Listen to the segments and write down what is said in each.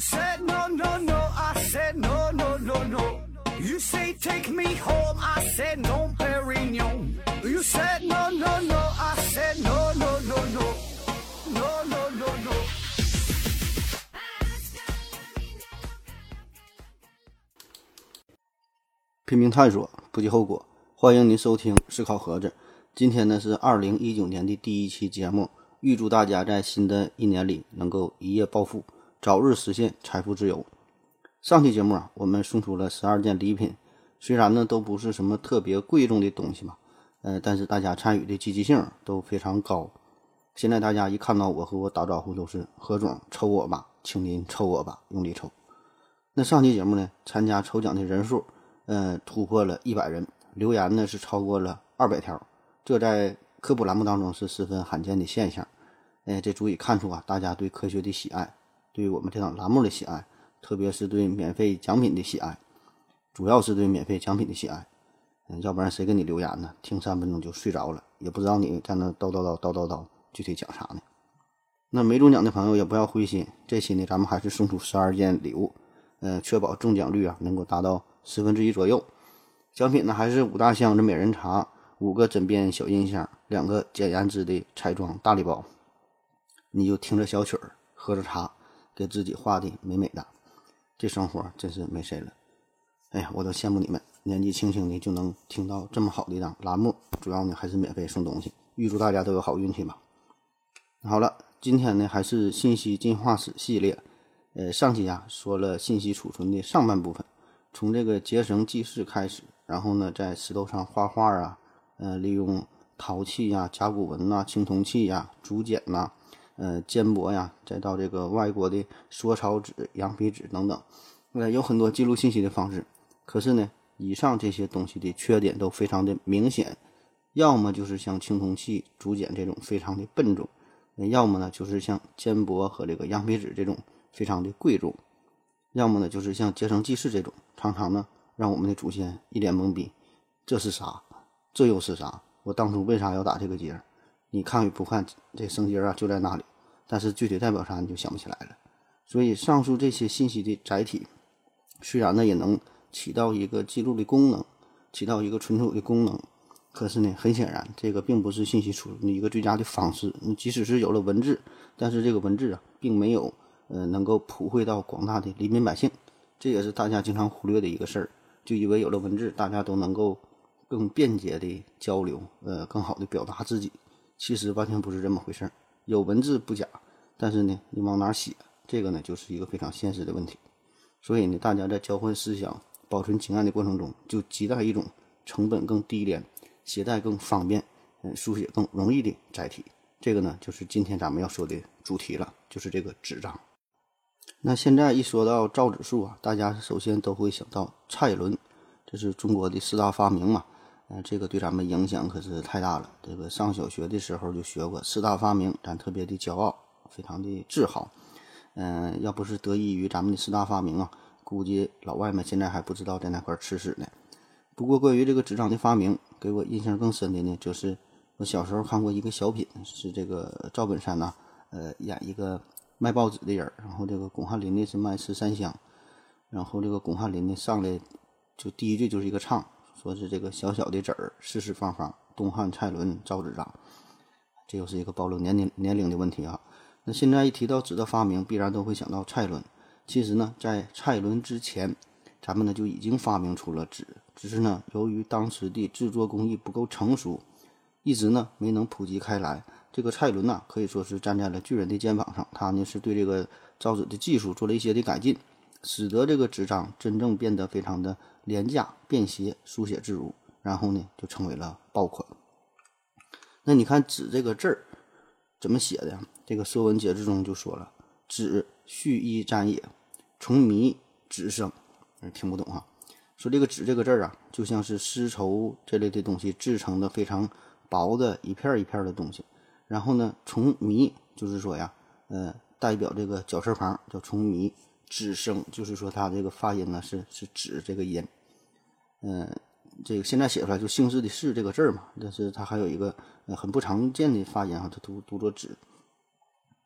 said no no no, I said no no no no. You say take me home, I said no, Perignon. You said no no no, I said no no no no, no no no no. no. 拼命探索，不计后果。欢迎您收听思考盒子。今天呢是二零一九年的第一期节目，预祝大家在新的一年里能够一夜暴富，早日实现财富自由。上期节目啊，我们送出了十二件礼品，虽然呢都不是什么特别贵重的东西嘛，呃，但是大家参与的积极性都非常高。现在大家一看到我和我打招呼都是何总抽我吧，请您抽我吧，用力抽。那上期节目呢，参加抽奖的人数，呃，突破了一百人，留言呢是超过了二百条，这在科普栏目当中是十分罕见的现象。哎，这足以看出啊，大家对科学的喜爱，对于我们这档栏目的喜爱，特别是对免费奖品的喜爱，主要是对免费奖品的喜爱。嗯，要不然谁给你留言呢？听三分钟就睡着了，也不知道你在那叨叨叨叨叨叨，具体讲啥呢？那没中奖的朋友也不要灰心，这期呢咱们还是送出十二件礼物，呃，确保中奖率啊能够达到十分之一左右。奖品呢还是五大箱子美人茶，五个枕边小音箱，两个简言之的彩妆大礼包。你就听着小曲儿，喝着茶，给自己画的美美的，这生活真是没谁了。哎呀，我都羡慕你们，年纪轻轻的就能听到这么好的一档栏目，主要呢还是免费送东西，预祝大家都有好运气吧。好了，今天呢还是信息进化史系列，呃，上期啊说了信息储存的上半部分，从这个结绳记事开始，然后呢在石头上画画啊，呃，利用陶器呀、甲骨文呐、青铜器呀、竹简呐。呃，缣帛呀，再到这个外国的缩草纸、羊皮纸等等，呃，有很多记录信息的方式。可是呢，以上这些东西的缺点都非常的明显，要么就是像青铜器、竹简这种非常的笨重，要么呢就是像缣帛和这个羊皮纸这种非常的贵重，要么呢就是像结绳记事这种，常常呢让我们的祖先一脸懵逼，这是啥？这又是啥？我当初为啥要打这个结？你看与不看，这绳结啊就在那里。但是具体代表啥你就想不起来了，所以上述这些信息的载体，虽然呢也能起到一个记录的功能，起到一个存储的功能，可是呢很显然这个并不是信息储存的一个最佳的方式。你即使是有了文字，但是这个文字啊并没有呃能够普惠到广大的黎民百姓，这也是大家经常忽略的一个事儿，就以为有了文字大家都能够更便捷的交流，呃更好的表达自己，其实完全不是这么回事儿。有文字不假，但是呢，你往哪写，这个呢，就是一个非常现实的问题。所以呢，大家在交换思想、保存情感的过程中，就亟待一种成本更低廉、携带更方便、嗯，书写更容易的载体。这个呢，就是今天咱们要说的主题了，就是这个纸张。那现在一说到造纸术啊，大家首先都会想到蔡伦，这是中国的四大发明嘛。呃，这个对咱们影响可是太大了。这个上小学的时候就学过四大发明，咱特别的骄傲，非常的自豪。嗯，要不是得益于咱们的四大发明啊，估计老外们现在还不知道在哪块吃屎呢。不过，关于这个纸张的发明，给我印象更深的呢，就是我小时候看过一个小品，是这个赵本山呐，呃，演一个卖报纸的人，然后这个巩汉林呢是卖十三香，然后这个巩汉林呢上来就第一句就是一个唱。说是这个小小的纸儿，四四方方，东汉蔡伦造纸张，这又是一个暴露年龄年龄的问题啊。那现在一提到纸的发明，必然都会想到蔡伦。其实呢，在蔡伦之前，咱们呢就已经发明出了纸，只是呢由于当时的制作工艺不够成熟，一直呢没能普及开来。这个蔡伦呐，可以说是站在了巨人的肩膀上，他呢是对这个造纸的技术做了一些的改进，使得这个纸张真正变得非常的。廉价、便携、书写自如，然后呢，就成为了爆款。那你看“纸”这个字儿怎么写的呀？这个《说文解字》中就说了：“纸，蓄衣沾也，从迷纸生。”听不懂哈。说这个“纸”这个字儿啊，就像是丝绸这类的东西制成的非常薄的一片一片的东西。然后呢，“从迷”就是说呀，呃，代表这个绞丝旁叫“从迷”。纸声就是说，它这个发音呢是是纸这个音，嗯，这个现在写出来就姓氏的氏这个字儿嘛，但是它还有一个很不常见的发音哈，它读读作纸。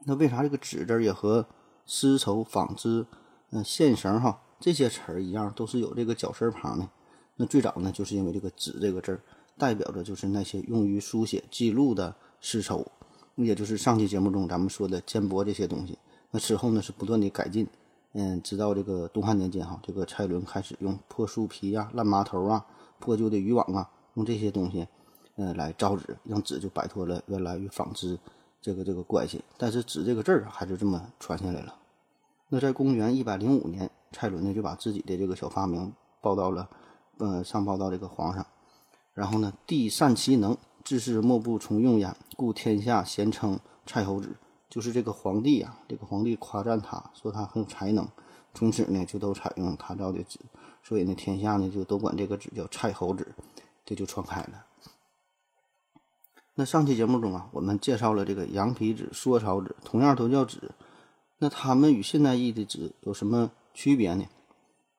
那为啥这个纸字也和丝绸、纺织嗯，线绳哈这些词儿一样，都是有这个绞丝旁呢。那最早呢，就是因为这个“纸”这个字儿，代表着就是那些用于书写记录的丝绸，也就是上期节目中咱们说的缣帛这些东西。那之后呢，是不断的改进，嗯，直到这个东汉年间哈，这个蔡伦开始用破树皮呀、烂麻头啊、破旧的渔网啊，用这些东西，嗯，来造纸，让纸就摆脱了原来与纺织这个这个关系。但是“纸”这个字儿还是这么传下来了。那在公元一百零五年，蔡伦呢就把自己的这个小发明报到了。呃，上报到这个皇上，然后呢，帝善其能，治世莫不从用焉，故天下咸称蔡侯子。就是这个皇帝呀，这个皇帝夸赞他，说他很有才能，从此呢就都采用他造的纸，所以呢，天下呢就都管这个纸叫蔡侯纸，这就传开了。那上期节目中啊，我们介绍了这个羊皮纸、缩草纸，同样都叫纸，那它们与现代意义的纸有什么区别呢？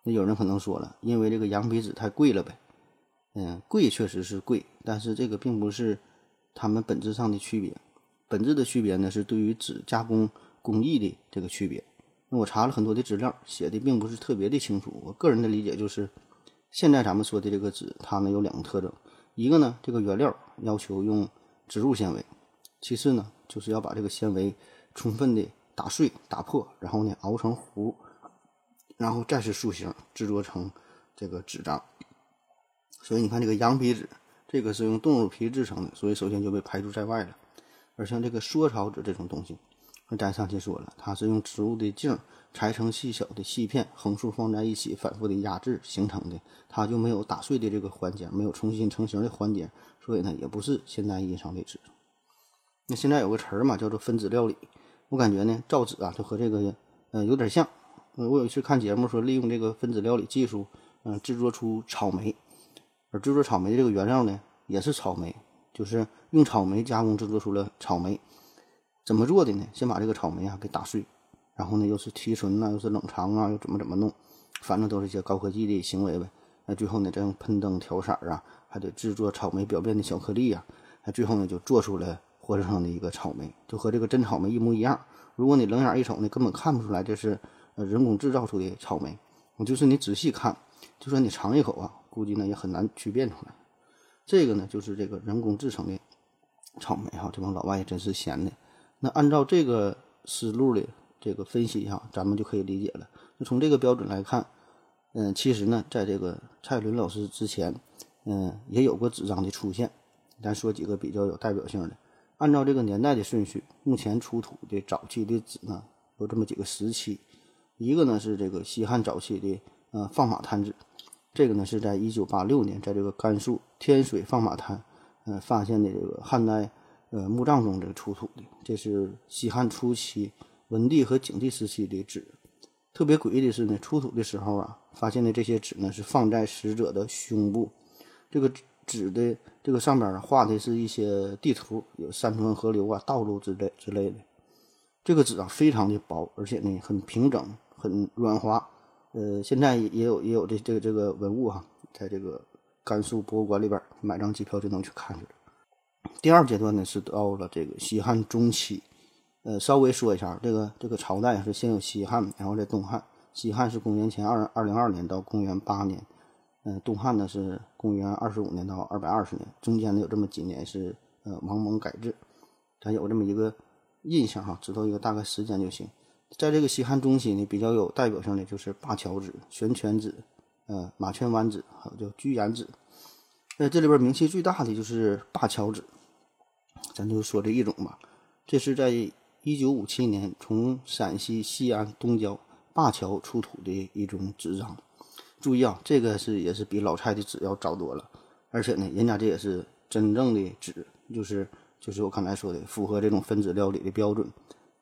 那有人可能说了，因为这个羊皮纸太贵了呗。嗯，贵确实是贵，但是这个并不是它们本质上的区别。本质的区别呢，是对于纸加工工艺的这个区别。那我查了很多的资料，写的并不是特别的清楚。我个人的理解就是，现在咱们说的这个纸，它呢有两个特征：一个呢，这个原料要求用植物纤维；其次呢，就是要把这个纤维充分的打碎、打破，然后呢熬成糊。然后再是塑形，制作成这个纸张。所以你看，这个羊皮纸，这个是用动物皮制成的，所以首先就被排除在外了。而像这个缩草纸这种东西，那咱上期说了，它是用植物的茎裁成细小的细片，横竖放在一起，反复的压制形成的，它就没有打碎的这个环节，没有重新成型的环节，所以呢，也不是现代意义上的纸。那现在有个词儿嘛，叫做分子料理。我感觉呢，造纸啊，就和这个呃有点像。我有一次看节目说，利用这个分子料理技术，嗯，制作出草莓，而制作草莓的这个原料呢，也是草莓，就是用草莓加工制作出了草莓。怎么做的呢？先把这个草莓啊给打碎，然后呢又是提纯呐，又是冷藏啊，又怎么怎么弄，反正都是一些高科技的行为呗。那最后呢，再用喷灯调色啊，还得制作草莓表面的小颗粒呀，那最后呢就做出了活生生的一个草莓，就和这个真草莓一模一样。如果你冷眼一瞅呢，根本看不出来这是。人工制造出的草莓，就是你仔细看，就算你尝一口啊，估计呢也很难区辨出来。这个呢，就是这个人工制成的草莓哈，这帮老外也真是闲的。那按照这个思路的这个分析哈，咱们就可以理解了。就从这个标准来看，嗯，其实呢，在这个蔡伦老师之前，嗯，也有过纸张的出现。咱说几个比较有代表性的，按照这个年代的顺序，目前出土的早期的纸呢，有这么几个时期。一个呢是这个西汉早期的呃放马滩纸，这个呢是在一九八六年在这个甘肃天水放马滩呃发现的这个汉代呃墓葬中这个出土的，这是西汉初期文帝和景帝时期的纸。特别诡异的是呢，出土的时候啊，发现的这些纸呢是放在死者的胸部，这个纸的这个上边画的是一些地图，有山川河流啊、道路之类之类的。这个纸啊非常的薄，而且呢很平整。很软滑，呃，现在也有也有这这个这个文物哈，在这个甘肃博物馆里边买张机票就能去看去了。第二阶段呢是到了这个西汉中期，呃，稍微说一下这个这个朝代是先有西汉，然后在东汉。西汉是公元前二二零二年到公元八年，嗯，东汉呢是公元二十五年到二百二十年，中间呢有这么几年是呃王蒙改制，咱有这么一个印象哈，知道一个大概时间就行。在这个西汉中期呢，比较有代表性的就是灞桥纸、悬泉纸、呃马圈湾纸，还有叫居延纸。在这里边名气最大的就是灞桥纸，咱就说这一种吧。这是在一九五七年从陕西西安东郊灞桥出土的一种纸张。注意啊，这个是也是比老蔡的纸要早多了，而且呢，人家这也是真正的纸，就是就是我刚才说的，符合这种分子料理的标准。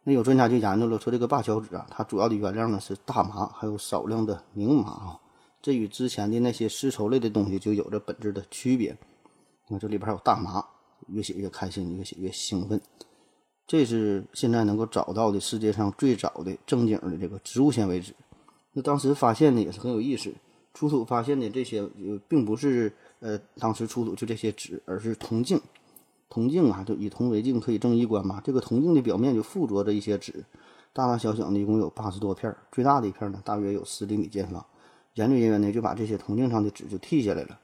那有专家就研究了，说这个灞桥纸啊，它主要的原料呢是大麻，还有少量的明麻啊。这与之前的那些丝绸类的东西就有着本质的区别。你看这里边还有大麻，越写越开心，越写越兴奋。这是现在能够找到的世界上最早的正经的这个植物纤维纸。那当时发现的也是很有意思，出土发现的这些，并不是呃当时出土就这些纸，而是铜镜。铜镜啊，就以铜为镜，可以正衣冠嘛。这个铜镜的表面就附着着一些纸，大大小小的一共有八十多片儿，最大的一片呢大约有十厘米见方。研究人员呢就把这些铜镜上的纸就剃下来了，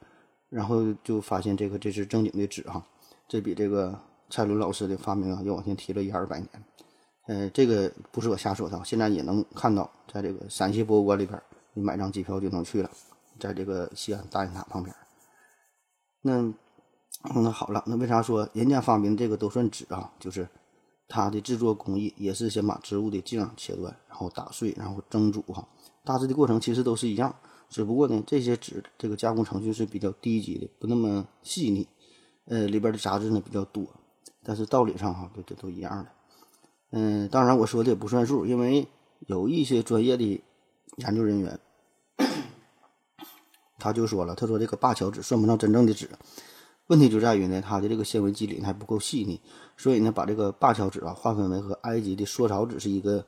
然后就发现这个这是正经的纸哈，这比这个蔡伦老师的发明啊要往前提了一二百年。呃，这个不是我瞎说的，现在也能看到，在这个陕西博物馆里边，你买张机票就能去了，在这个西安大雁塔旁边。那那好了，那为啥说人家发明这个都算纸啊？就是它的制作工艺也是先把植物的茎切断，然后打碎，然后蒸煮哈，大致的过程其实都是一样，只不过呢，这些纸这个加工程序是比较低级的，不那么细腻，呃，里边的杂质呢比较多，但是道理上哈，这这都一样的。嗯，当然我说的也不算数，因为有一些专业的研究人员。他就说了，他说这个灞桥纸算不上真正的纸，问题就在于呢，它的这个纤维肌理还不够细腻，所以呢，把这个灞桥纸啊划分为和埃及的缩草纸是一个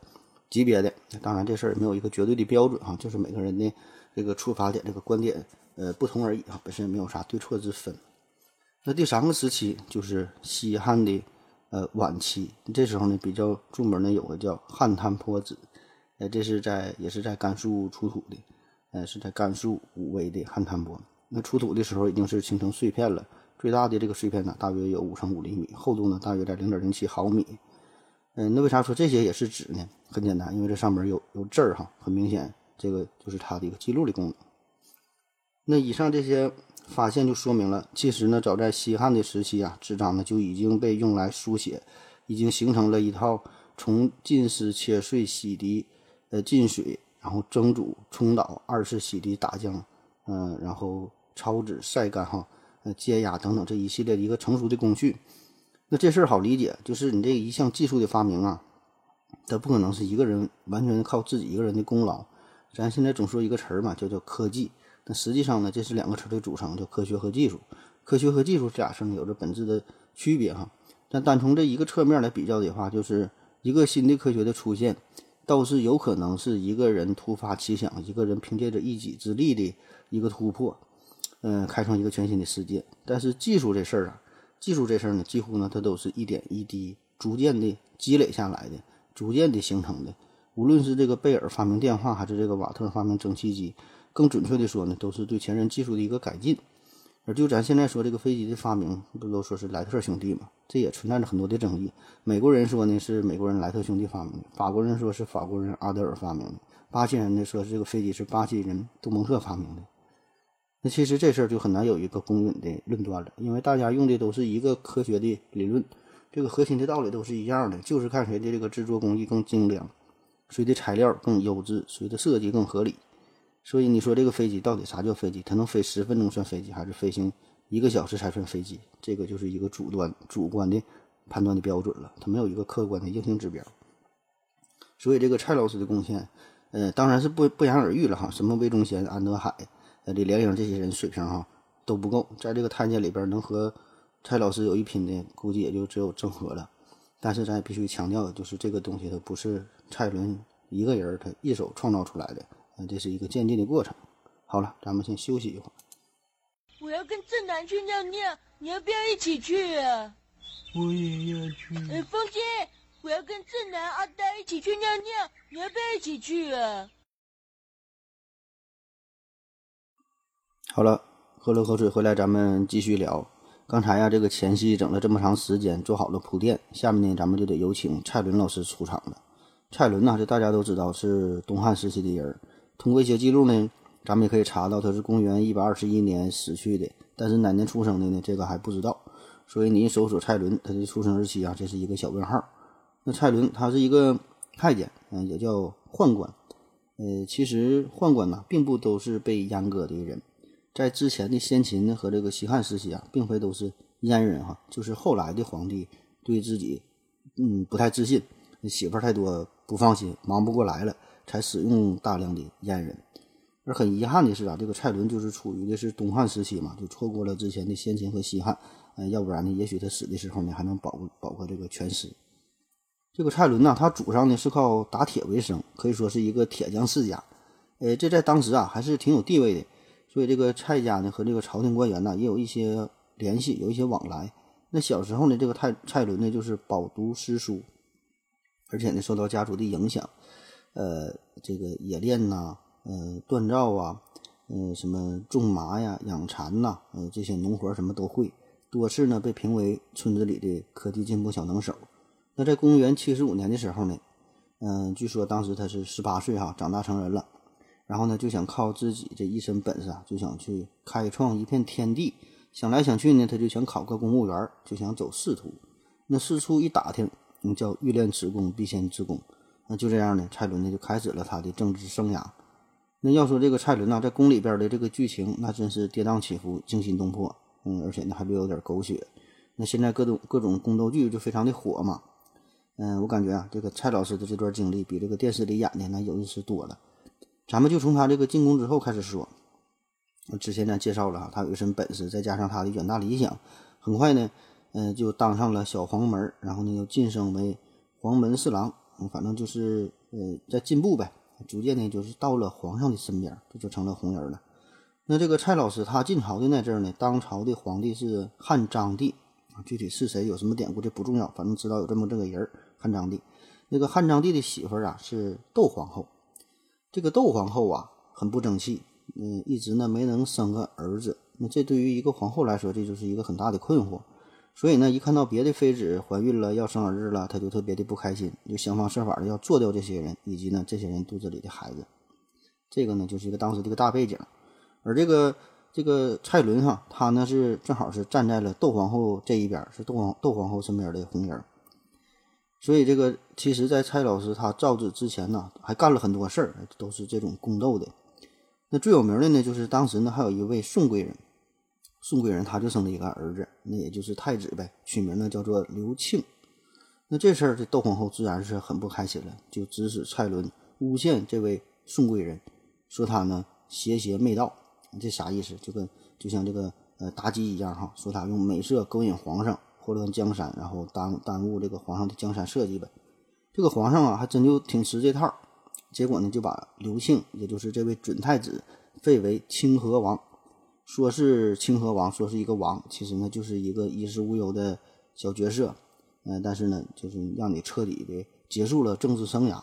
级别的。当然，这事儿也没有一个绝对的标准哈，就是每个人的这个出发点、这个观点呃不同而已啊，本身也没有啥对错之分。那第三个时期就是西汉的呃晚期，这时候呢比较著名的有个叫汉滩坡纸，呃，这是在也是在甘肃出土的。呃，是在甘肃武威的汉滩坡。那出土的时候已经是形成碎片了，最大的这个碎片呢，大约有五乘五厘米，厚度呢大约在零点零七毫米。嗯，那为啥说这些也是纸呢？很简单，因为这上面有有字儿哈，很明显，这个就是它的一个记录的功能。那以上这些发现就说明了，其实呢，早在西汉的时期啊，纸张呢就已经被用来书写，已经形成了一套从浸湿、切碎、洗涤、呃浸水。然后蒸煮、冲倒、二次洗涤、打浆，嗯，然后抄纸、晒干哈，呃，接压等等这一系列的一个成熟的工序。那这事儿好理解，就是你这一项技术的发明啊，它不可能是一个人完全靠自己一个人的功劳。咱现在总说一个词儿嘛，叫叫科技。那实际上呢，这是两个词的组成，叫科学和技术。科学和技术这俩事儿有着本质的区别哈。但单从这一个侧面来比较的话，就是一个新的科学的出现。倒是有可能是一个人突发奇想，一个人凭借着一己之力的一个突破，嗯，开创一个全新的世界。但是技术这事儿啊，技术这事儿呢，几乎呢，它都是一点一滴逐渐的积累下来的，逐渐的形成的。无论是这个贝尔发明电话，还是这个瓦特发明蒸汽机，更准确的说呢，都是对前人技术的一个改进。而就咱现在说这个飞机的发明，不都说是莱特兄弟嘛？这也存在着很多的争议。美国人说呢是美国人莱特兄弟发明的，法国人说是法国人阿德尔发明的，巴西人呢说是这个飞机是巴西人杜蒙特发明的。那其实这事儿就很难有一个公允的论断了，因为大家用的都是一个科学的理论，这个核心的道理都是一样的，就是看谁的这个制作工艺更精良，谁的材料更优质，谁的设计更合理。所以你说这个飞机到底啥叫飞机？它能飞十分钟算飞机，还是飞行一个小时才算飞机？这个就是一个主观主观的判断的标准了，它没有一个客观的硬性指标。所以这个蔡老师的贡献，呃，当然是不不言而喻了哈。什么魏忠贤、安德海、李连英这些人水平哈都不够，在这个太监里边能和蔡老师有一拼的，估计也就只有郑和了。但是咱也必须强调，就是这个东西它不是蔡伦一个人他一手创造出来的。这是一个渐进的过程。好了，咱们先休息一会儿。我要跟正南去尿尿，你要不要一起去啊？我也要去。哎，风姐，我要跟正南、阿呆一起去尿尿，你要不要一起去啊？好了，喝了口水回来，咱们继续聊。刚才呀，这个前戏整了这么长时间，做好了铺垫，下面呢，咱们就得有请蔡伦老师出场了。蔡伦呐，这大家都知道是东汉时期的人。通过一些记录呢，咱们也可以查到他是公元一百二十一年死去的。但是哪年出生的呢？这个还不知道。所以你一搜索蔡伦，他的出生日期啊，这是一个小问号。那蔡伦他是一个太监，嗯，也叫宦官。呃，其实宦官呐，并不都是被阉割的人。在之前的先秦和这个西汉时期啊，并非都是阉人哈，就是后来的皇帝对自己嗯不太自信，媳妇儿太多。不放心，忙不过来了，才使用大量的阉人。而很遗憾的是啊，这个蔡伦就是处于的是东汉时期嘛，就错过了之前的先秦和西汉。嗯，要不然呢，也许他死的时候呢，还能保保个这个全尸。这个蔡伦呢，他祖上呢是靠打铁为生，可以说是一个铁匠世家。呃，这在当时啊还是挺有地位的。所以这个蔡家呢和这个朝廷官员呢也有一些联系，有一些往来。那小时候呢，这个蔡蔡伦呢就是饱读诗书。而且呢受到家族的影响，呃，这个冶炼呐，呃，锻造啊，嗯，什么种麻呀、养蚕呐，呃，这些农活什么都会，多次呢被评为村子里的科技进步小能手。那在公元七十五年的时候呢，嗯，据说当时他是十八岁哈，长大成人了，然后呢就想靠自己这一身本事啊，就想去开创一片天地。想来想去呢，他就想考个公务员，就想走仕途。那四处一打听，嗯，叫欲练此功，必先自宫。那就这样呢，蔡伦呢就开始了他的政治生涯。那要说这个蔡伦呢，在宫里边的这个剧情，那真是跌宕起伏、惊心动魄。嗯，而且呢还略有点狗血。那现在各种各种宫斗剧就非常的火嘛。嗯，我感觉啊，这个蔡老师的这段经历比这个电视里演的那有意思多了。咱们就从他这个进宫之后开始说。之前咱介绍了哈，他有一身本事，再加上他的远大理想，很快呢，嗯，就当上了小黄门，然后呢又晋升为黄门侍郎，反正就是呃在进步呗，逐渐呢就是到了皇上的身边，这就成了红人了。那这个蔡老师他进朝的那阵儿呢，当朝的皇帝是汉章帝啊，具体是谁有什么典故这不重要，反正知道有这么这个人汉章帝。那个汉章帝的媳妇儿啊是窦皇后，这个窦皇后啊很不争气。嗯，一直呢没能生个儿子，那这对于一个皇后来说，这就是一个很大的困惑。所以呢，一看到别的妃子怀孕了要生儿子了，她就特别的不开心，就想方设法的要做掉这些人以及呢这些人肚子里的孩子。这个呢就是一个当时的一个大背景。而这个这个蔡伦哈，他呢是正好是站在了窦皇后这一边，是窦皇窦皇后身边的红人。所以这个其实，在蔡老师他造字之前呢，还干了很多事儿，都是这种宫斗的。那最有名的呢，就是当时呢还有一位宋贵人，宋贵人他就生了一个儿子，那也就是太子呗，取名呢叫做刘庆。那这事儿这窦皇后自然是很不开心了，就指使蔡伦诬陷这位宋贵人，说他呢邪邪媚道，这啥意思？就跟就像这个呃妲己一样哈，说他用美色勾引皇上，祸乱江山，然后耽耽误这个皇上的江山社稷呗。这个皇上啊，还真就挺吃这套。结果呢，就把刘庆，也就是这位准太子，废为清河王，说是清河王，说是一个王，其实呢就是一个衣食无忧的小角色，嗯，但是呢，就是让你彻底的结束了政治生涯。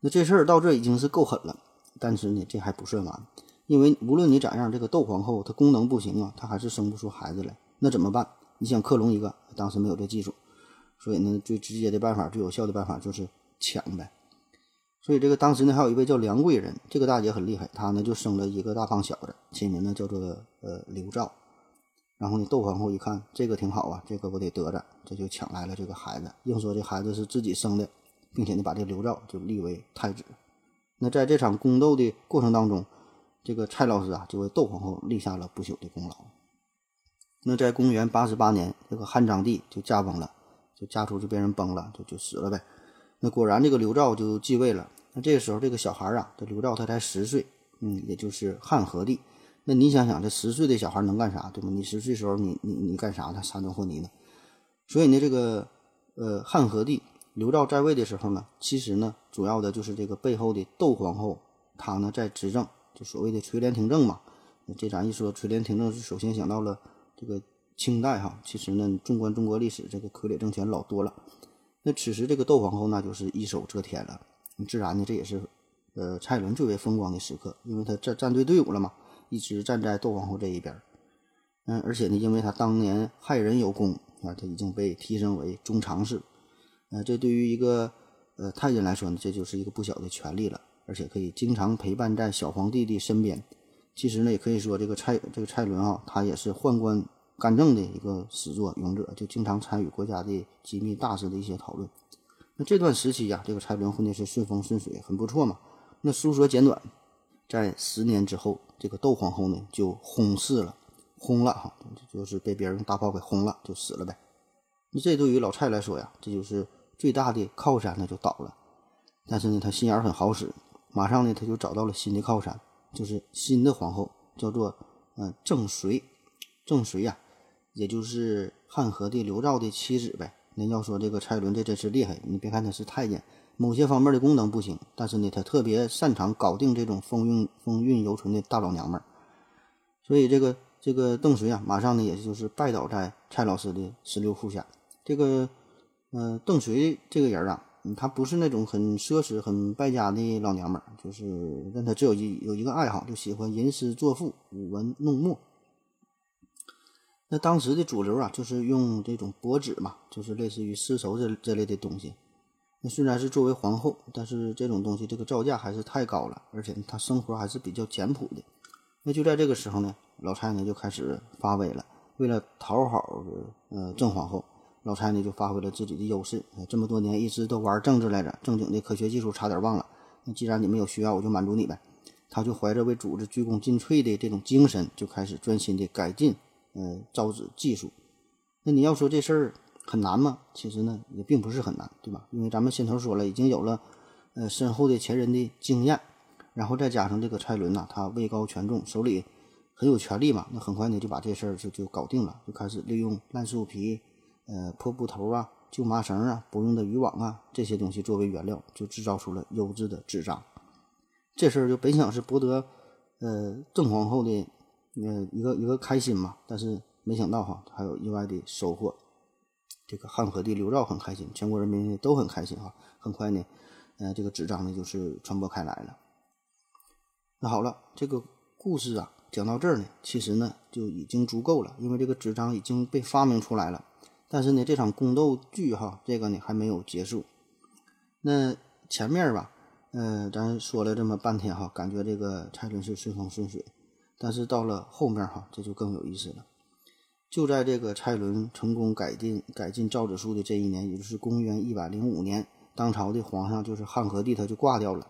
那这事儿到这已经是够狠了，但是呢，这还不算完，因为无论你咋样，这个窦皇后她功能不行啊，她还是生不出孩子来，那怎么办？你想克隆一个，当时没有这技术，所以呢，最直接的办法，最有效的办法就是抢呗。所以这个当时呢，还有一位叫梁贵人，这个大姐很厉害，她呢就生了一个大胖小子，起名呢叫做呃刘兆。然后呢，窦皇后一看这个挺好啊，这个我得得着，这就抢来了这个孩子，硬说这孩子是自己生的，并且呢把这刘兆就立为太子。那在这场宫斗的过程当中，这个蔡老师啊就为窦皇后立下了不朽的功劳。那在公元八十八年，这个汉章帝就驾崩了，就家族就被人崩了，就就死了呗。那果然，这个刘肇就继位了。那这个时候，这个小孩啊，这刘肇他才十岁，嗯，也就是汉和帝。那你想想，这十岁的小孩能干啥，对吗？你十岁时候，你你你干啥呢？沙顿和泥呢？所以呢，这个呃汉和帝刘肇在位的时候呢，其实呢，主要的就是这个背后的窦皇后，她呢在执政，就所谓的垂帘听政嘛。这咱一说垂帘听政，是首先想到了这个清代哈。其实呢，纵观中国历史，这个傀儡政权老多了。那此时这个窦皇后那就是一手遮天了，自然呢这也是，呃蔡伦最为风光的时刻，因为他站站队队伍了嘛，一直站在窦皇后这一边，嗯，而且呢，因为他当年害人有功啊，他已经被提升为中常侍，呃，这对于一个呃太监来说呢，这就是一个不小的权利了，而且可以经常陪伴在小皇帝的身边。其实呢，也可以说这个蔡这个蔡伦啊，他也是宦官。干政的一个始作俑者，就经常参与国家的机密大事的一些讨论。那这段时期呀，这个蔡伦混的是顺风顺水，很不错嘛。那书说简短，在十年之后，这个窦皇后呢就轰逝了，轰了哈，就是被别人用大炮给轰了，就死了呗。那这对于老蔡来说呀，这就是最大的靠山，那就倒了。但是呢，他心眼很好使，马上呢他就找到了新的靠山，就是新的皇后，叫做嗯郑随，郑随呀。也就是汉和帝刘兆的妻子呗。那要说这个蔡伦这真是厉害，你别看他是太监，某些方面的功能不行，但是呢，他特别擅长搞定这种风韵风韵犹存的大老娘们儿。所以这个这个邓随啊，马上呢，也就是拜倒在蔡老师的石榴裤下。这个，呃，邓随这个人啊，他不是那种很奢侈、很败家的老娘们儿，就是但他只有一有一个爱好，就喜欢吟诗作赋、舞文弄墨。那当时的主流啊，就是用这种帛纸嘛，就是类似于丝绸这这类的东西。那虽然是作为皇后，但是这种东西这个造价还是太高了，而且她生活还是比较简朴的。那就在这个时候呢，老蔡呢就开始发威了。为了讨好呃郑皇后，老蔡呢就发挥了自己的优势。这么多年一直都玩政治来着，正经的科学技术差点忘了。那既然你们有需要，我就满足你呗。他就怀着为组织鞠躬尽瘁的这种精神，就开始专心的改进。呃，造纸技术，那你要说这事儿很难吗？其实呢，也并不是很难，对吧？因为咱们先头说了，已经有了呃深厚的前人的经验，然后再加上这个蔡伦呐，他位高权重，手里很有权力嘛，那很快呢就把这事儿就就搞定了，就开始利用烂树皮、呃破布头啊、旧麻绳啊、不用的渔网啊这些东西作为原料，就制造出了优质的纸张。这事儿就本想是博得呃郑皇后的。呃，一个一个开心嘛，但是没想到哈，还有意外的收获。这个汉和帝刘肇很开心，全国人民都很开心哈。很快呢，呃，这个纸张呢就是传播开来了。那好了，这个故事啊讲到这儿呢，其实呢就已经足够了，因为这个纸张已经被发明出来了。但是呢，这场宫斗剧哈，这个呢还没有结束。那前面吧，呃，咱说了这么半天哈，感觉这个蔡伦是顺风顺水。但是到了后面哈，这就更有意思了。就在这个蔡伦成功改进改进造纸术的这一年，也就是公元一百零五年，当朝的皇上就是汉和帝，他就挂掉了。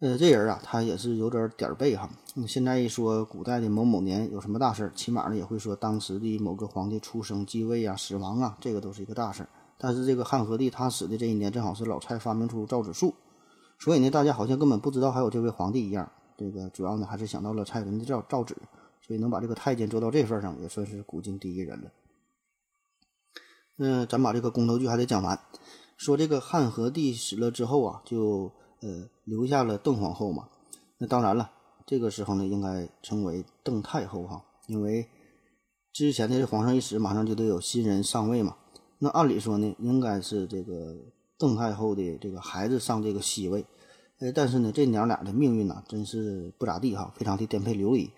呃，这人啊，他也是有点点儿背哈。现在一说古代的某某年有什么大事儿，起码呢也会说当时的某个皇帝出生、继位啊、死亡啊，这个都是一个大事儿。但是这个汉和帝他死的这一年，正好是老蔡发明出造纸术，所以呢，大家好像根本不知道还有这位皇帝一样。这个主要呢还是想到了蔡伦的造造纸，所以能把这个太监做到这份上，也算是古今第一人了。那咱把这个宫斗剧还得讲完，说这个汉和帝死了之后啊，就呃留下了邓皇后嘛。那当然了，这个时候呢应该称为邓太后哈，因为之前的皇上一死，马上就得有新人上位嘛。那按理说呢，应该是这个邓太后的这个孩子上这个西位。呃，但是呢，这娘俩的命运呢，真是不咋地哈，非常的颠沛流离。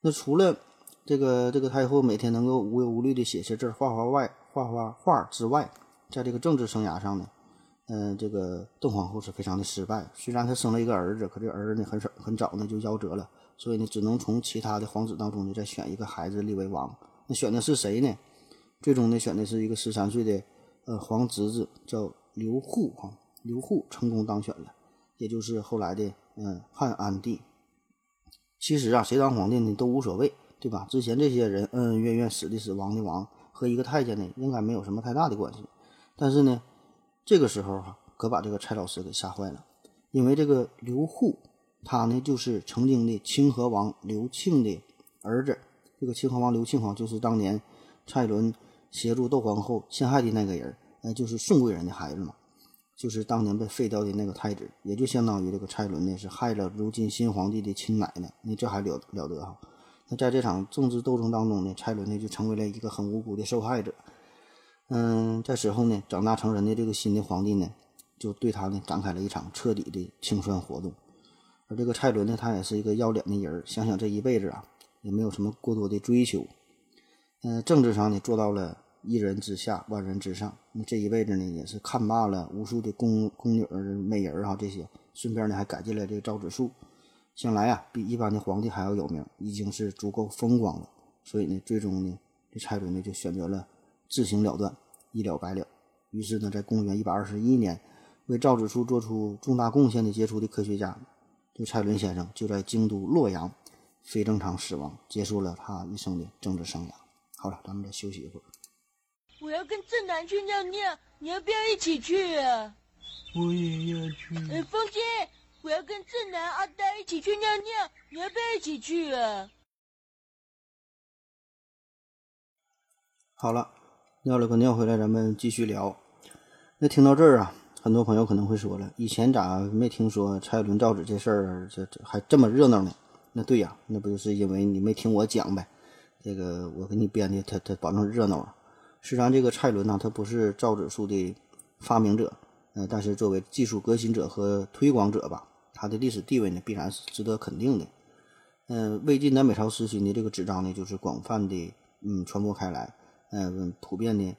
那除了这个这个太后每天能够无忧无虑的写写字、画画外画画画之外，在这个政治生涯上呢，嗯，这个邓皇后是非常的失败。虽然她生了一个儿子，可这儿子呢很少很早呢就夭折了，所以呢，只能从其他的皇子当中呢再选一个孩子立为王。那选的是谁呢？最终呢，选的是一个十三岁的呃皇侄子，叫刘祜哈。刘祜成功当选了。也就是后来的嗯汉安帝。其实啊，谁当皇帝呢都无所谓，对吧？之前这些人恩恩怨怨，死的死，亡的亡，和一个太监呢应该没有什么太大的关系。但是呢，这个时候哈，可把这个蔡老师给吓坏了，因为这个刘祜，他呢就是曾经的清河王刘庆的儿子。这个清河王刘庆哈，就是当年蔡伦协助窦皇后陷害的那个人，呃，就是宋贵人的孩子嘛。就是当年被废掉的那个太子，也就相当于这个蔡伦呢，是害了如今新皇帝的亲奶奶。你这还了了得哈？那在这场政治斗争当中呢，蔡伦呢就成为了一个很无辜的受害者。嗯，在此后呢，长大成人的这个新的皇帝呢，就对他呢展开了一场彻底的清算活动。而这个蔡伦呢，他也是一个要脸的人，想想这一辈子啊，也没有什么过多的追求。嗯，政治上呢做到了。一人之下，万人之上。那这一辈子呢，也是看罢了无数的宫宫女儿、美人儿哈，这些，顺便呢还改进了这个造纸术，想来啊，比一般的皇帝还要有名，已经是足够风光了。所以呢，最终呢，这蔡伦呢就选择了自行了断，一了百了。于是呢，在公元一百二十一年，为造纸术做出重大贡献的杰出的科学家，这蔡伦先生就在京都洛阳非正常死亡，结束了他一生的政治生涯。好了，咱们再休息一会儿。我要跟正南去尿尿，你要不要一起去啊？我也要去。呃，风姐，我要跟正南、阿呆一起去尿尿，你要不要一起去啊？好了，尿了个尿回来，咱们继续聊。那听到这儿啊，很多朋友可能会说了，以前咋没听说蔡伦造纸这事儿，这这还这么热闹呢？那对呀，那不就是因为你没听我讲呗？这个我给你编的，他他保证热闹啊。实际上，这个蔡伦呢，他不是造纸术的发明者，呃，但是作为技术革新者和推广者吧，他的历史地位呢，必然是值得肯定的。嗯，魏晋南北朝时期呢，这个纸张呢，就是广泛的嗯传播开来，嗯，普遍的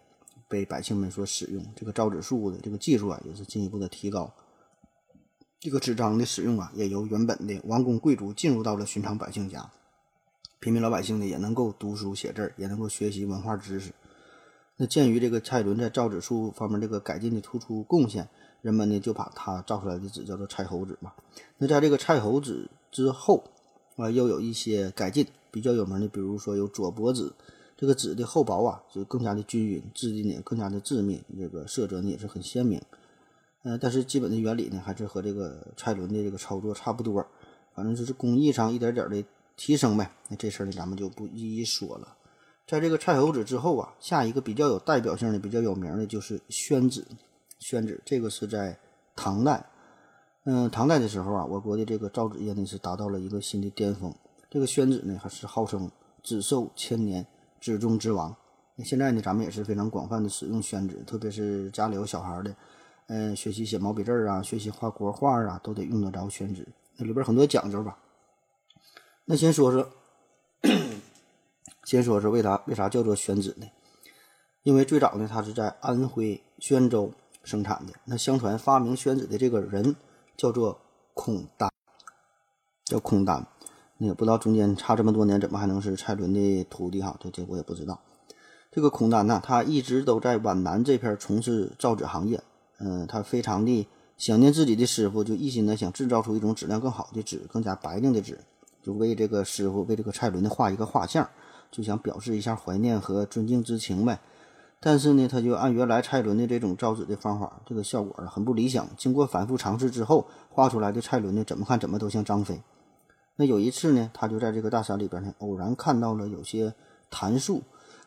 被百姓们所使用。这个造纸术的这个技术啊，也是进一步的提高。这个纸张的使用啊，也由原本的王公贵族进入到了寻常百姓家，平民老百姓呢，也能够读书写字，也能够学习文化知识。那鉴于这个蔡伦在造纸术方面这个改进的突出贡献，人们呢就把他造出来的纸叫做蔡侯纸嘛。那在这个蔡侯纸之后啊，又有一些改进，比较有名的，比如说有左伯纸，这个纸的厚薄啊就更加的均匀，质地呢更加的致密，这个色泽呢也是很鲜明。呃，但是基本的原理呢还是和这个蔡伦的这个操作差不多，反正就是工艺上一点点的提升呗。那这事儿呢咱们就不一一说了。在这个蔡侯纸之后啊，下一个比较有代表性的、比较有名的就是宣纸。宣纸这个是在唐代，嗯，唐代的时候啊，我国的这个造纸业呢是达到了一个新的巅峰。这个宣纸呢还是号称纸寿千年、纸中之王。那现在呢，咱们也是非常广泛的使用宣纸，特别是家里有小孩的，嗯，学习写毛笔字啊，学习画国画啊，都得用得着宣纸。那里边很多讲究吧。那先说说。先说说为啥为啥叫做宣纸呢？因为最早呢，它是在安徽宣州生产的。那相传发明宣纸的这个人叫做孔丹，叫孔丹。那也不知道中间差这么多年，怎么还能是蔡伦的徒弟哈？这这我也不知道。这个孔丹呢，他一直都在皖南这片从事造纸行业。嗯，他非常的想念自己的师傅，就一心的想制造出一种质量更好的纸，更加白净的纸，就为这个师傅，为这个蔡伦的画一个画像。就想表示一下怀念和尊敬之情呗，但是呢，他就按原来蔡伦的这种造纸的方法，这个效果很不理想。经过反复尝试之后，画出来的蔡伦呢，怎么看怎么都像张飞。那有一次呢，他就在这个大山里边呢，偶然看到了有些檀树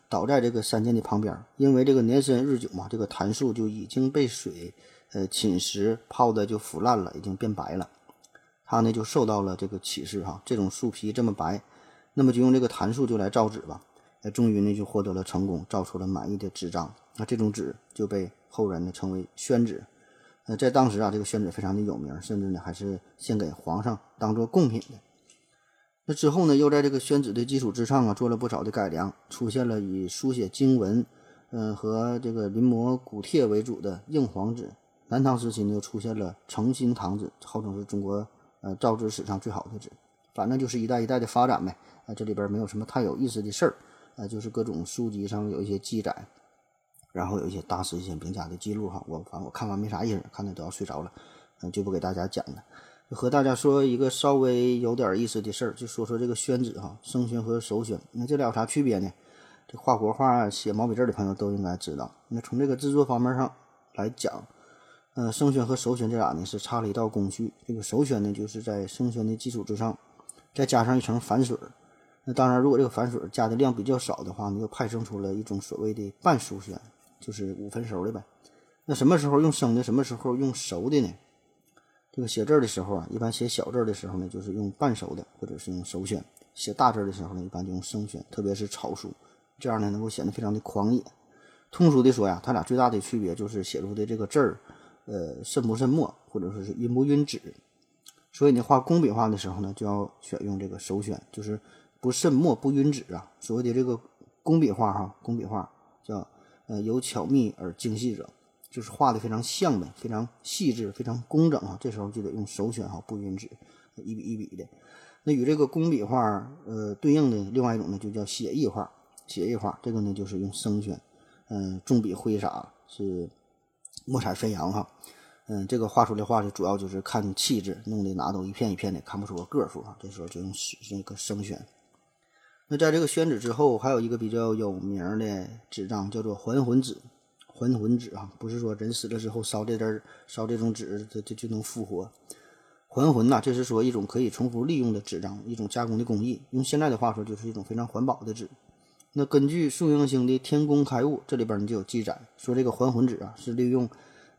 倒在这个山涧的旁边，因为这个年深日久嘛，这个檀树就已经被水呃侵蚀泡的就腐烂了，已经变白了。他呢就受到了这个启示哈，这种树皮这么白。那么就用这个檀树就来造纸吧，那，终于呢就获得了成功，造出了满意的纸张。那这种纸就被后人呢称为宣纸。那，在当时啊，这个宣纸非常的有名，甚至呢还是献给皇上当做贡品的。那之后呢，又在这个宣纸的基础之上啊，做了不少的改良，出现了以书写经文，嗯，和这个临摹古帖为主的硬黄纸。南唐时期呢，又出现了澄心堂纸，号称是中国呃造纸史上最好的纸。反正就是一代一代的发展呗。这里边没有什么太有意思的事儿，呃，就是各种书籍上有一些记载，然后有一些大师一些名家的记录哈。我反正我看完没啥意思，看的都要睡着了，嗯，就不给大家讲了。和大家说一个稍微有点意思的事儿，就说说这个宣纸哈，生宣和熟宣，那这俩有啥区别呢？这画国画、写毛笔字的朋友都应该知道。那从这个制作方面上来讲，呃，生宣和熟宣这俩呢是差了一道工序。这个熟宣呢，就是在生宣的基础之上再加上一层反水。那当然，如果这个反水加的量比较少的话呢，又派生出了一种所谓的半熟选，就是五分熟的呗。那什么时候用生的，什么时候用熟的呢？这个写字的时候啊，一般写小字的时候呢，就是用半熟的，或者是用熟选；写大字的时候呢，一般就用生选，特别是草书，这样呢能够显得非常的狂野。通俗的说呀，它俩最大的区别就是写出的这个字儿，呃，渗不渗墨，或者说是晕不晕纸。所以你画工笔画的时候呢，就要选用这个熟宣，就是。不渗墨不晕纸啊，所谓的这个工笔画哈，工笔画叫呃有巧密而精细者，就是画的非常像呗，非常细致，非常工整啊。这时候就得用手选哈，不晕纸，一笔一笔的。那与这个工笔画呃对应的另外一种呢，就叫写意画。写意画这个呢就是用生选，嗯，重笔挥洒是墨彩飞扬哈，嗯，这个画出来画就主要就是看气质，弄得哪都一片一片的，看不出个个数哈。这时候就用这个生选。那在这个宣纸之后，还有一个比较有名的纸张，叫做还魂纸。还魂纸啊，不是说人死了之后烧这阵烧这种纸，这这就能复活。还魂呐，这是说一种可以重复利用的纸张，一种加工的工艺。用现在的话说，就是一种非常环保的纸。那根据宋应星的《天工开物》，这里边呢就有记载，说这个还魂纸啊，是利用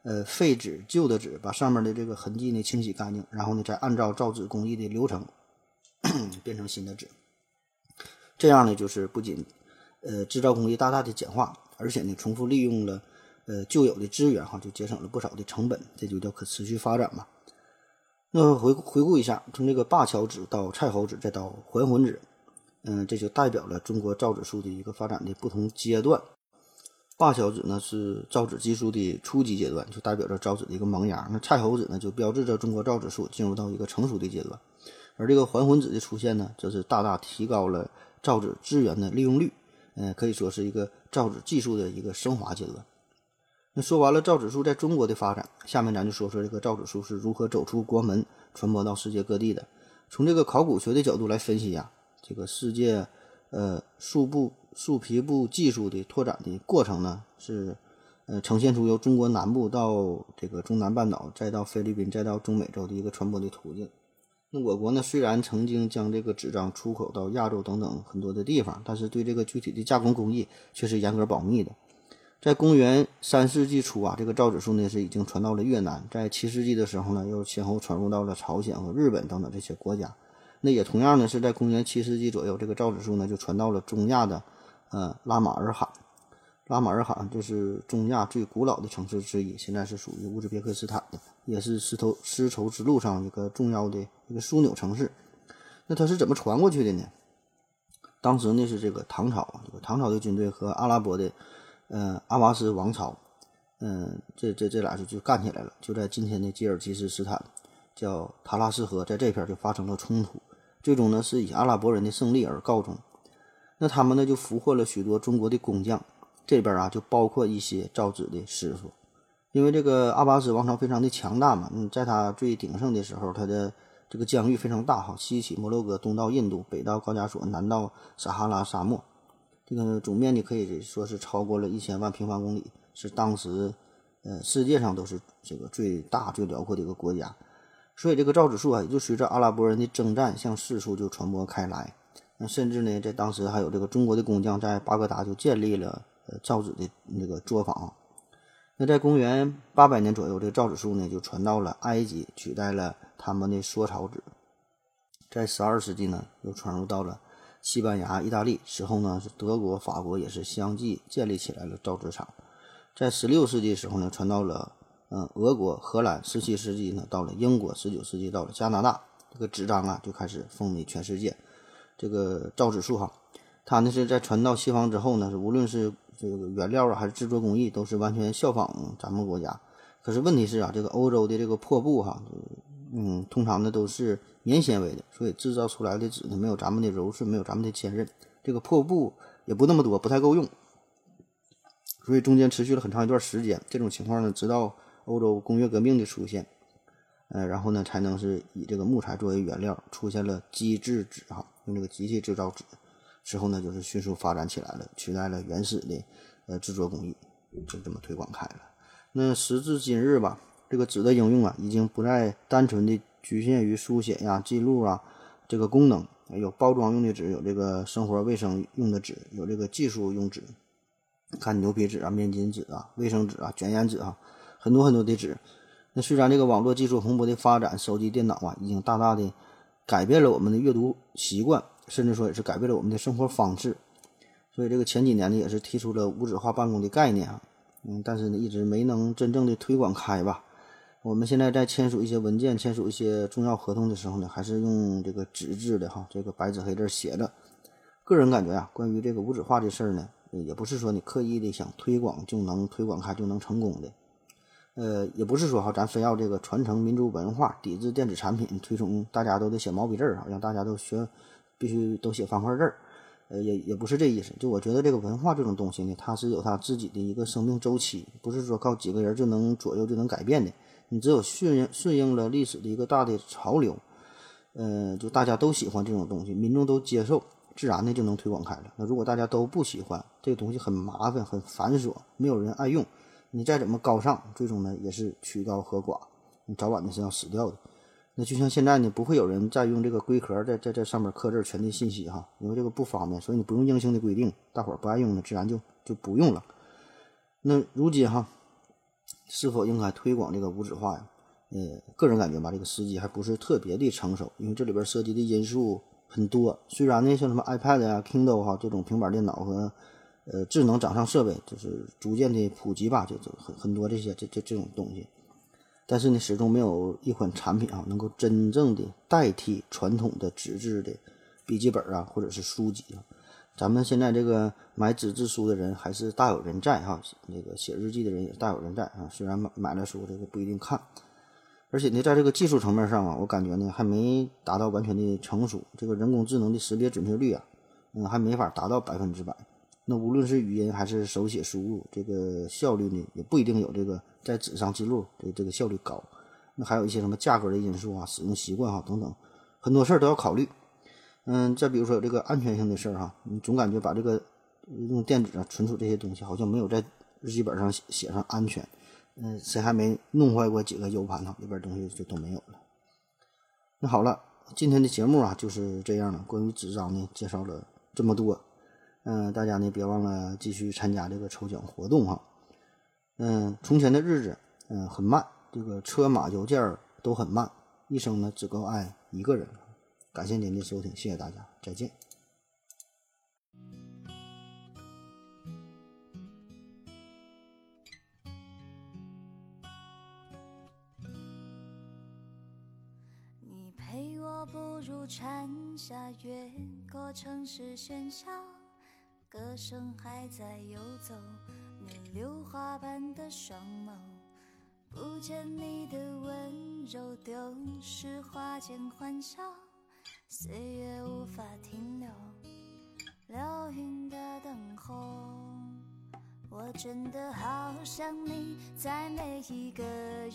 呃废纸旧的纸，把上面的这个痕迹呢清洗干净，然后呢再按照造纸工艺的流程 变成新的纸。这样呢，就是不仅，呃，制造工艺大大的简化，而且呢，重复利用了，呃旧有的资源哈，就节省了不少的成本，这就叫可持续发展嘛。那回回顾一下，从这个灞桥纸到蔡侯纸，再到还魂纸，嗯，这就代表了中国造纸术的一个发展的不同阶段。灞桥纸呢是造纸技术的初级阶段，就代表着造纸的一个萌芽。那蔡侯纸呢，就标志着中国造纸术进入到一个成熟的阶段。而这个还魂纸的出现呢，则是大大提高了造纸资源的利用率，嗯，可以说是一个造纸技术的一个升华阶段。那说完了造纸术在中国的发展，下面咱就说说这个造纸术是如何走出国门，传播到世界各地的。从这个考古学的角度来分析呀，这个世界呃树布树皮布技术的拓展的过程呢，是呃呈现出由中国南部到这个中南半岛，再到菲律宾，再到中美洲的一个传播的途径。那我国呢，虽然曾经将这个纸张出口到亚洲等等很多的地方，但是对这个具体的加工工艺却是严格保密的。在公元三世纪初啊，这个造纸术呢是已经传到了越南，在七世纪的时候呢，又先后传入到了朝鲜和日本等等这些国家。那也同样呢是在公元七世纪左右，这个造纸术呢就传到了中亚的呃拉马尔罕。拉马尔罕就是中亚最古老的城市之一，现在是属于乌兹别克斯坦的，也是丝绸丝绸之路上一个重要的一个枢纽城市。那它是怎么传过去的呢？当时呢是这个唐朝，这个唐朝的军队和阿拉伯的。嗯，阿拔斯王朝，嗯，这这这俩就就干起来了，就在今天的吉尔吉斯斯坦，叫塔拉斯河，在这片就发生了冲突，最终呢是以阿拉伯人的胜利而告终。那他们呢就俘获了许多中国的工匠，这边啊就包括一些造纸的师傅，因为这个阿拔斯王朝非常的强大嘛，嗯，在他最鼎盛的时候，他的这个疆域非常大哈，西起摩洛哥，东到印度，北到高加索，南到撒哈拉沙漠。这个总面积可以说是超过了一千万平方公里，是当时，呃，世界上都是这个最大最辽阔的一个国家。所以这个造纸术啊，也就随着阿拉伯人的征战向四处就传播开来。那甚至呢，在当时还有这个中国的工匠在巴格达就建立了呃造纸的那个作坊。那在公元八百年左右，这个造纸术呢就传到了埃及，取代了他们的缩草纸。在十二世纪呢，又传入到了。西班牙、意大利，此后呢是德国、法国也是相继建立起来了造纸厂。在十六世纪的时候呢，传到了嗯俄国、荷兰；十七世纪呢，到了英国；十九世纪到了加拿大，这个纸张啊就开始风靡全世界。这个造纸术哈，它呢是在传到西方之后呢，是无论是这个原料啊还是制作工艺，都是完全效仿咱们国家。可是问题是啊，这个欧洲的这个破布哈，嗯，通常呢都是。棉纤维的，所以制造出来的纸呢，没有咱们的柔顺，没有咱们的坚韧，这个破布也不那么多，不太够用，所以中间持续了很长一段时间。这种情况呢，直到欧洲工业革命的出现，呃，然后呢，才能是以这个木材作为原料，出现了机制纸哈，用这个机器制造纸之后呢，就是迅速发展起来了，取代了原始的呃制作工艺，就这么推广开了。那时至今日吧，这个纸的应用啊，已经不再单纯的。局限于书写呀、记录啊这个功能，有包装用的纸，有这个生活卫生用的纸，有这个技术用纸，看牛皮纸啊、面巾纸啊、卫生纸啊、卷烟纸啊，很多很多的纸。那虽然这个网络技术蓬勃的发展，手机、电脑啊，已经大大的改变了我们的阅读习惯，甚至说也是改变了我们的生活方式。所以这个前几年呢，也是提出了无纸化办公的概念啊，嗯，但是呢，一直没能真正的推广开吧。我们现在在签署一些文件、签署一些重要合同的时候呢，还是用这个纸质的哈，这个白纸黑字写的。个人感觉啊，关于这个无纸化这事儿呢，也不是说你刻意的想推广就能推广开就能成功的。呃，也不是说哈，咱非要这个传承民族文化、抵制电子产品、推崇大家都得写毛笔字儿啊，让大家都学必须都写方块字儿。呃，也也不是这意思。就我觉得这个文化这种东西呢，它是有它自己的一个生命周期，不是说靠几个人就能左右就能改变的。你只有顺应顺应了历史的一个大的潮流，嗯，就大家都喜欢这种东西，民众都接受，自然的就能推广开了。那如果大家都不喜欢这个东西，很麻烦、很繁琐，没有人爱用，你再怎么高尚，最终呢也是曲高和寡，你早晚的是要死掉的。那就像现在呢，不会有人再用这个龟壳在在在上面刻字传递信息哈，因为这个不方便，所以你不用硬性的规定，大伙儿不爱用呢，自然就就不用了。那如今哈。是否应该推广这个无纸化呀？呃，个人感觉吧，这个时机还不是特别的成熟，因为这里边涉及的因素很多。虽然呢，像什么 iPad 啊、Kindle 哈这种平板电脑和呃智能掌上设备就是逐渐的普及吧，就就很很多这些这这这种东西，但是呢，始终没有一款产品啊能够真正的代替传统的纸质的笔记本啊或者是书籍啊。咱们现在这个买纸质书的人还是大有人在哈，那个写日记的人也大有人在啊。虽然买买了书，这个不一定看，而且呢，在这个技术层面上啊，我感觉呢还没达到完全的成熟。这个人工智能的识别准确率啊，嗯，还没法达到百分之百。那无论是语音还是手写输入，这个效率呢也不一定有这个在纸上记录的这个效率高。那还有一些什么价格的因素啊、使用习惯哈等等，很多事儿都要考虑。嗯，再比如说有这个安全性的事儿哈，你总感觉把这个用电子啊存储这些东西，好像没有在日记本上写写上安全。嗯，谁还没弄坏过几个 U 盘呢？里边东西就都没有了。那好了，今天的节目啊就是这样了。关于纸张呢，介绍了这么多。嗯，大家呢别忘了继续参加这个抽奖活动哈。嗯，从前的日子，嗯，很慢，这个车马邮件都很慢，一生呢只够爱一个人。感谢您的收听，谢谢大家，再见。你陪我步入蝉夏，越过城市喧嚣，歌声还在游走，你榴花般的双眸，不见你的温柔，丢失花间欢笑。岁月无法停留，流云的等候。我真的好想你，在每一个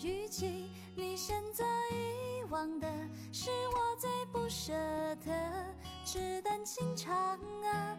雨季。你选择遗忘的，是我最不舍的。纸短情长啊，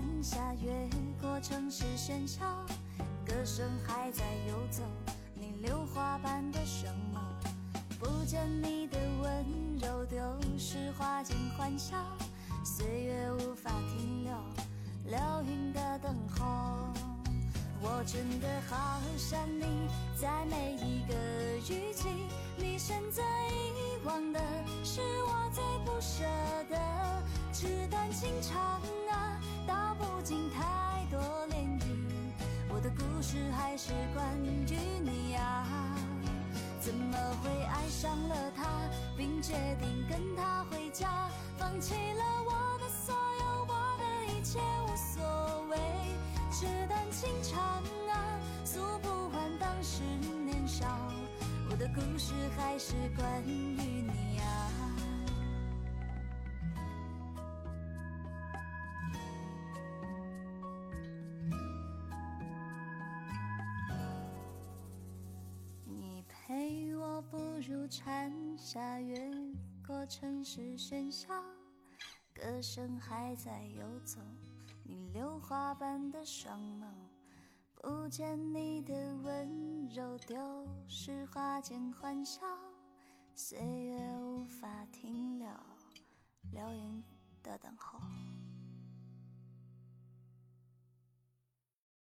山下，越过城市喧嚣，歌声还在游走。你榴花般的双眸，不见你的温柔，丢失花间欢笑。岁月无法停留，流云的等候。我真的好想你，在每一个雨季。你选择遗忘的，是我最不舍的。纸短情长啊。道不尽太多涟漪，我的故事还是关于你呀。怎么会爱上了他，并决定跟他回家？放弃了我的所有，我的一切无所谓。纸短情长啊，诉不完当时年少，我的故事还是关于你呀。如蝉夏，越过城市喧嚣，歌声还在游走。你榴花般的双眸，不见你的温柔，丢失花间欢笑。岁月无法停留，流云的等候。